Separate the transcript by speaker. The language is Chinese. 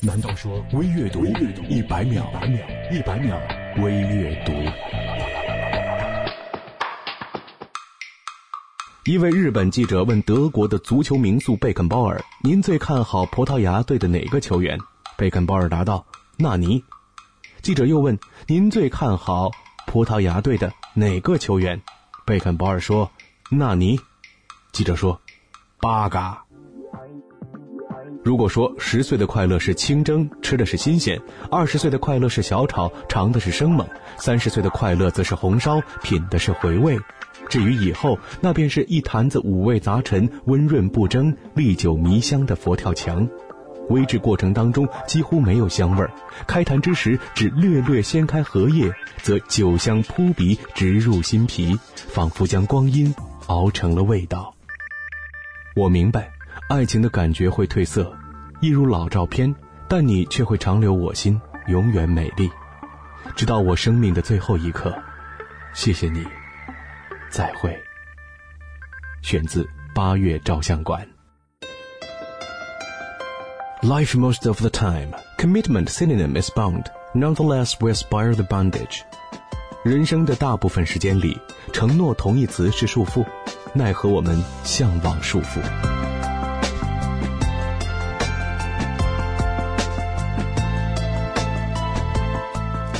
Speaker 1: 难道说微阅读一百秒？一百秒微阅读。一位日本记者问德国的足球名宿贝肯鲍尔：“您最看好葡萄牙队的哪个球员？”贝肯鲍尔答道：“纳尼。”记者又问：“您最看好葡萄牙队的哪个球员？”贝肯鲍尔说：“纳尼。”记者说：“八嘎。”如果说十岁的快乐是清蒸，吃的是新鲜；二十岁的快乐是小炒，尝的是生猛；三十岁的快乐则是红烧，品的是回味。至于以后，那便是一坛子五味杂陈、温润不蒸、历久弥香的佛跳墙。煨制过程当中几乎没有香味儿，开坛之时只略略掀开荷叶，则酒香扑鼻，直入心脾，仿佛将光阴熬成了味道。我明白，爱情的感觉会褪色，一如老照片，但你却会长留我心，永远美丽，直到我生命的最后一刻。谢谢你。再会。选自八月照相馆。Life most of the time, commitment synonym is bound. Nonetheless, we aspire the bondage. 人生的大部分时间里，承诺同义词是束缚，奈何我们向往束缚。